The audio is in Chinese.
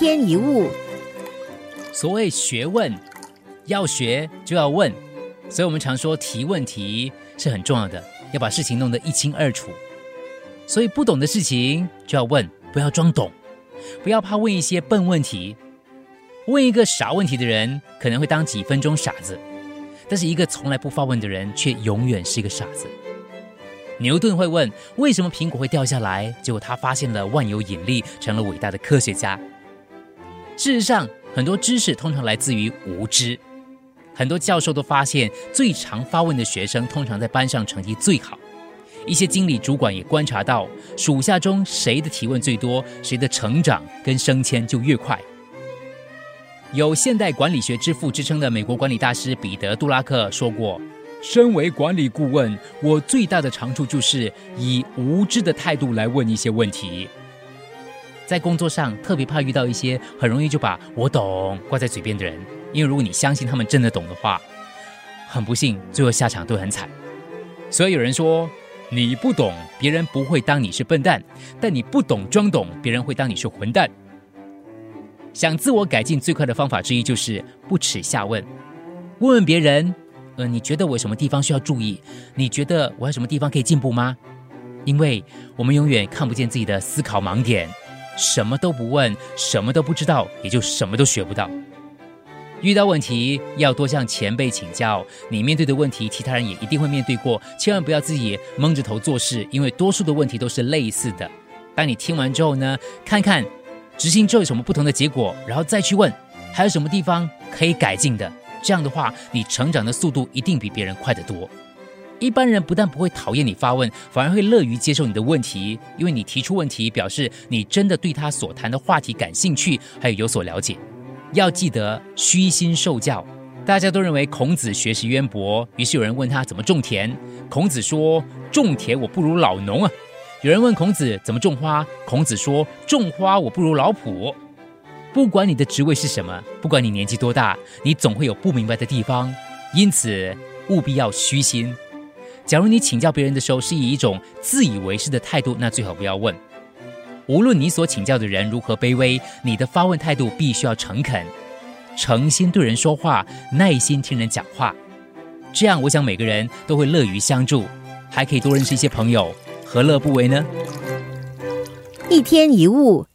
天一物，所谓学问，要学就要问，所以我们常说提问题是很重要的，要把事情弄得一清二楚。所以不懂的事情就要问，不要装懂，不要怕问一些笨问题。问一个傻问题的人可能会当几分钟傻子，但是一个从来不发问的人却永远是一个傻子。牛顿会问为什么苹果会掉下来，结果他发现了万有引力，成了伟大的科学家。事实上，很多知识通常来自于无知。很多教授都发现，最常发问的学生通常在班上成绩最好。一些经理主管也观察到，属下中谁的提问最多，谁的成长跟升迁就越快。有现代管理学之父之称的美国管理大师彼得·杜拉克说过：“身为管理顾问，我最大的长处就是以无知的态度来问一些问题。在工作上，特别怕遇到一些很容易就把我懂挂在嘴边的人，因为如果你相信他们真的懂的话，很不幸，最后下场都很惨。所以有人说，你不懂，别人不会当你是笨蛋；但你不懂装懂，别人会当你是混蛋。”想自我改进最快的方法之一就是不耻下问，问问别人，呃，你觉得我什么地方需要注意？你觉得我有什么地方可以进步吗？因为我们永远看不见自己的思考盲点，什么都不问，什么都不知道，也就什么都学不到。遇到问题要多向前辈请教，你面对的问题，其他人也一定会面对过，千万不要自己蒙着头做事，因为多数的问题都是类似的。当你听完之后呢，看看。执行之后有什么不同的结果，然后再去问还有什么地方可以改进的。这样的话，你成长的速度一定比别人快得多。一般人不但不会讨厌你发问，反而会乐于接受你的问题，因为你提出问题，表示你真的对他所谈的话题感兴趣，还有有所了解。要记得虚心受教。大家都认为孔子学识渊博，于是有人问他怎么种田，孔子说：“种田我不如老农啊。”有人问孔子怎么种花，孔子说：“种花我不如老圃。”不管你的职位是什么，不管你年纪多大，你总会有不明白的地方，因此务必要虚心。假如你请教别人的时候是以一种自以为是的态度，那最好不要问。无论你所请教的人如何卑微，你的发问态度必须要诚恳，诚心对人说话，耐心听人讲话。这样，我想每个人都会乐于相助，还可以多认识一些朋友。何乐不为呢？一天一物。